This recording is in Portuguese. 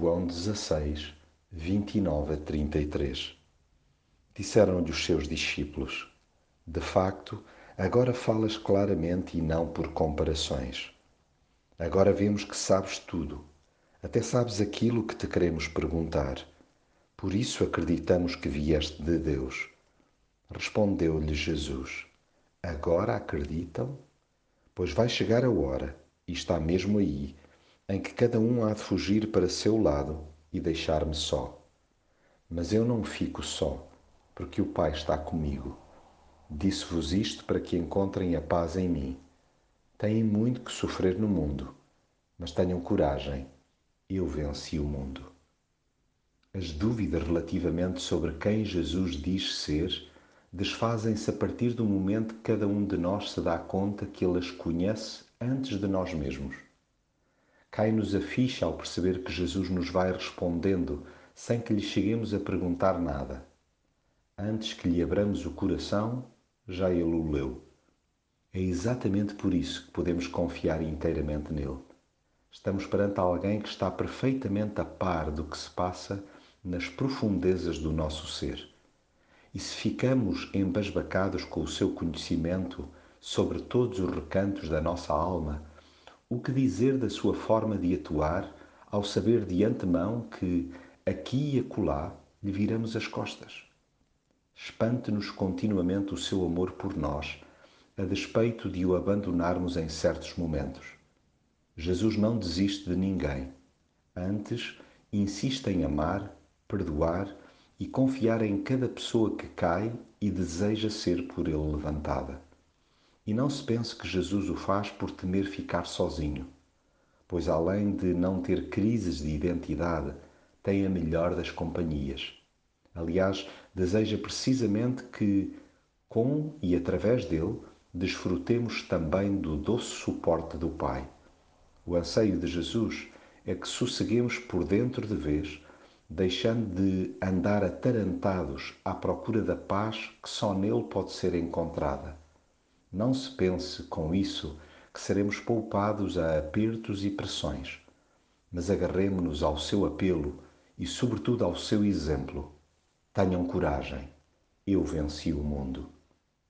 João 16, 29 a 33. Disseram-lhe os seus discípulos: De facto, agora falas claramente e não por comparações. Agora vemos que sabes tudo, até sabes aquilo que te queremos perguntar. Por isso acreditamos que vieste de Deus. Respondeu-lhe Jesus: Agora acreditam? Pois vai chegar a hora, e está mesmo aí, em que cada um há de fugir para seu lado e deixar-me só. Mas eu não fico só, porque o Pai está comigo. Disse-vos isto para que encontrem a paz em mim. Têm muito que sofrer no mundo, mas tenham coragem, eu venci o mundo. As dúvidas relativamente sobre quem Jesus diz ser desfazem-se a partir do momento que cada um de nós se dá conta que Ele as conhece antes de nós mesmos. Cai-nos a ficha ao perceber que Jesus nos vai respondendo sem que lhe cheguemos a perguntar nada. Antes que lhe abramos o coração, já ele o leu. É exatamente por isso que podemos confiar inteiramente nele. Estamos perante alguém que está perfeitamente a par do que se passa nas profundezas do nosso ser. E se ficamos embasbacados com o seu conhecimento sobre todos os recantos da nossa alma, o que dizer da sua forma de atuar ao saber de antemão que, aqui e acolá, lhe viramos as costas? Espante-nos continuamente o seu amor por nós, a despeito de o abandonarmos em certos momentos. Jesus não desiste de ninguém. Antes, insiste em amar, perdoar e confiar em cada pessoa que cai e deseja ser por ele levantada. E não se pense que Jesus o faz por temer ficar sozinho, pois além de não ter crises de identidade, tem a melhor das companhias. Aliás, deseja precisamente que, com e através dele, desfrutemos também do doce suporte do Pai. O anseio de Jesus é que sosseguemos por dentro de vez, deixando de andar atarantados à procura da paz que só nele pode ser encontrada. Não se pense com isso que seremos poupados a apertos e pressões, mas agarremo-nos ao seu apelo e, sobretudo, ao seu exemplo. Tenham coragem, eu venci o mundo.